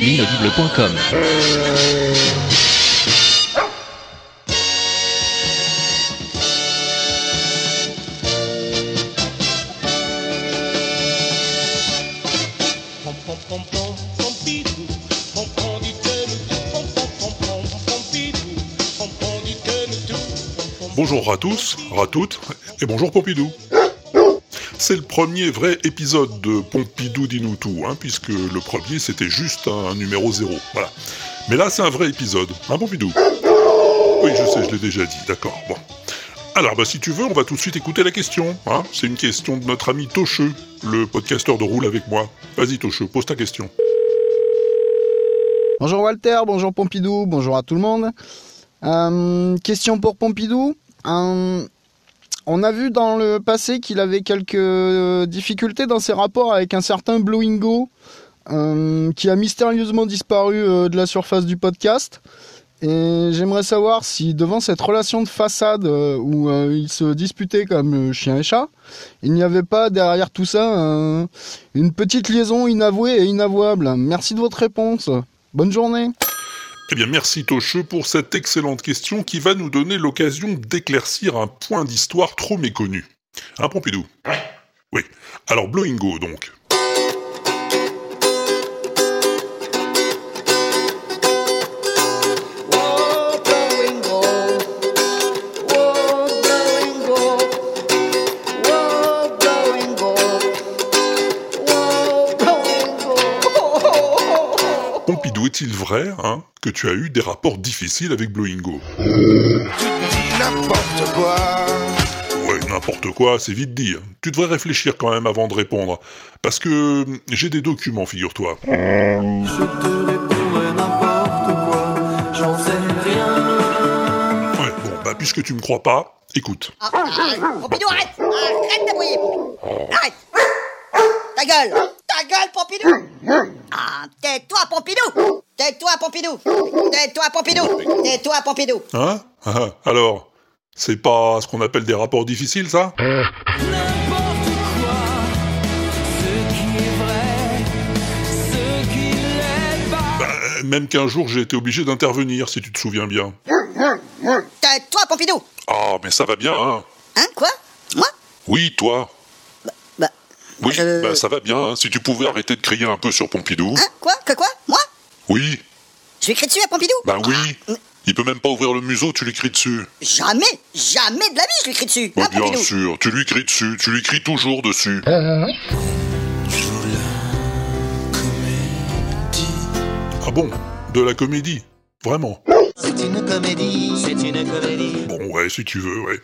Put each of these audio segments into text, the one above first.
L'inaudible.com Bonjour à tous, à toutes, et bonjour Pompidou. C'est le premier vrai épisode de Pompidou dis-nous tout, hein, puisque le premier c'était juste un numéro zéro, voilà. Mais là c'est un vrai épisode, hein Pompidou? Oui, je sais, je l'ai déjà dit, d'accord, bon. Alors, bah, si tu veux, on va tout de suite écouter la question. Hein c'est une question de notre ami Tocheux, le podcasteur de Roule avec moi. Vas-y Tocheux, pose ta question. Bonjour Walter, bonjour Pompidou, bonjour à tout le monde. Euh, question pour Pompidou. On a vu dans le passé qu'il avait quelques euh, difficultés dans ses rapports avec un certain Blowingo, euh, qui a mystérieusement disparu euh, de la surface du podcast. Et j'aimerais savoir si devant cette relation de façade euh, où ils se disputaient comme chien et chat, il n'y avait pas derrière tout ça une petite liaison inavouée et inavouable. Merci de votre réponse. Bonne journée. Eh bien, merci Tocheux pour cette excellente question qui va nous donner l'occasion d'éclaircir un point d'histoire trop méconnu. Hein, Pompidou? Oui. Alors, Blowingo, donc. Pompidou, est-il vrai hein, que tu as eu des rapports difficiles avec Blowingo N'importe quoi. Ouais, n'importe quoi, c'est vite dit. Tu devrais réfléchir quand même avant de répondre. Parce que hum, j'ai des documents, figure-toi. Je te répondrai n'importe quoi, j'en sais rien. Ouais, bon, bah puisque tu me crois pas, écoute. Ah, arrête. Pompidou, arrête Arrête d'abrouiller, Pompidou Arrête Ta gueule Ta gueule, Pompidou Ah, tais-toi, Pompidou. Tais-toi, Pompidou. Tais-toi, Pompidou. Tais-toi, Pompidou. Hein? Ah, Alors C'est pas ce qu'on appelle des rapports difficiles, ça? N'importe quoi, ce qui est vrai, ce qui l'est pas. Même qu'un jour j'ai été obligé d'intervenir, si tu te souviens bien. Tais-toi, Pompidou. Ah, mais ça va bien, hein. Hein, quoi? Moi? Oui, toi. Oui, je- bah ça va bien, hein. si tu pouvais arrêter de crier un peu sur Pompidou. Hein, quoi Que quoi Moi? Oui, Je lui crie dessus à Pompidou? Ben oui. Ah, Il peut même pas ouvrir le museau, tu lui cries dessus. Jamais Jamais de la vie, je lui crie dessus Bah, Hein, bien Pompidou? sûr, tu lui cries dessus, tu lui cries toujours dessus. Ah bon De la comédie Vraiment? C'est une comédie, c'est une comédie. Bon, ouais, si tu veux, ouais.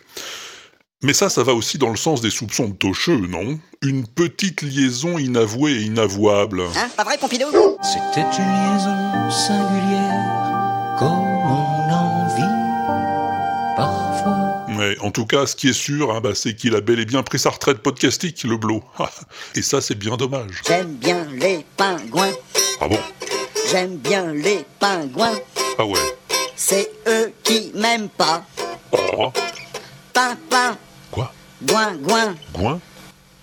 Mais ça, ça va aussi dans le sens des soupçons de Tocheux, non? Une petite liaison inavouée et inavouable. Hein, pas vrai, Pompidou? C'était une liaison singulière, comme on en vit parfois. Ouais, en tout cas, ce qui est sûr, hein, bah, c'est qu'il a bel et bien pris sa retraite podcastique, le Blo. et ça, c'est bien dommage. J'aime bien les pingouins Ah bon? J'aime bien les pingouins Ah ouais? C'est eux qui m'aiment pas Oh, Pin, pin, quoi Gouin, gouin, Gouin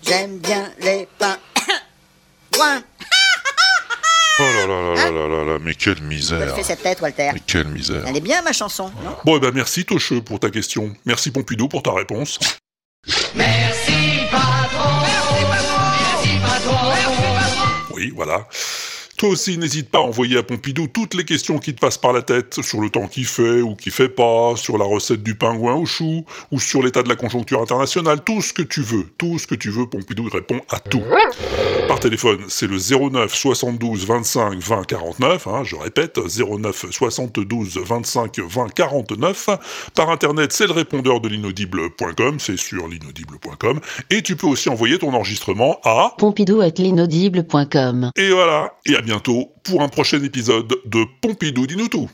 j'aime bien les pains. Gouin Oh là là là là là là là, mais quelle misère. fais cette tête, Walter. Mais quelle misère. Elle est bien, ma chanson, non Bon, eh ben merci Tocheux pour ta question. Merci Pompidou pour ta réponse. Oui, voilà. Toi aussi, n'hésite pas à envoyer à Pompidou toutes les questions qui te passent par la tête sur le temps qu'il fait ou qu'il fait pas, sur la recette du pingouin au chou, ou sur l'état de la conjoncture internationale, tout ce que tu veux, tout ce que tu veux, Pompidou répond à tout. Par téléphone, c'est le 09 72 25 20 49, hein, je répète, 09 72 25 20 49. Par internet, c'est le répondeur de l'inaudible.com, c'est sur l'inaudible.com, et tu peux aussi envoyer ton enregistrement à... Pompidou at l'inaudible.com. Et voilà, et à bientôt pour un prochain épisode de Pompidou dis-nous tout.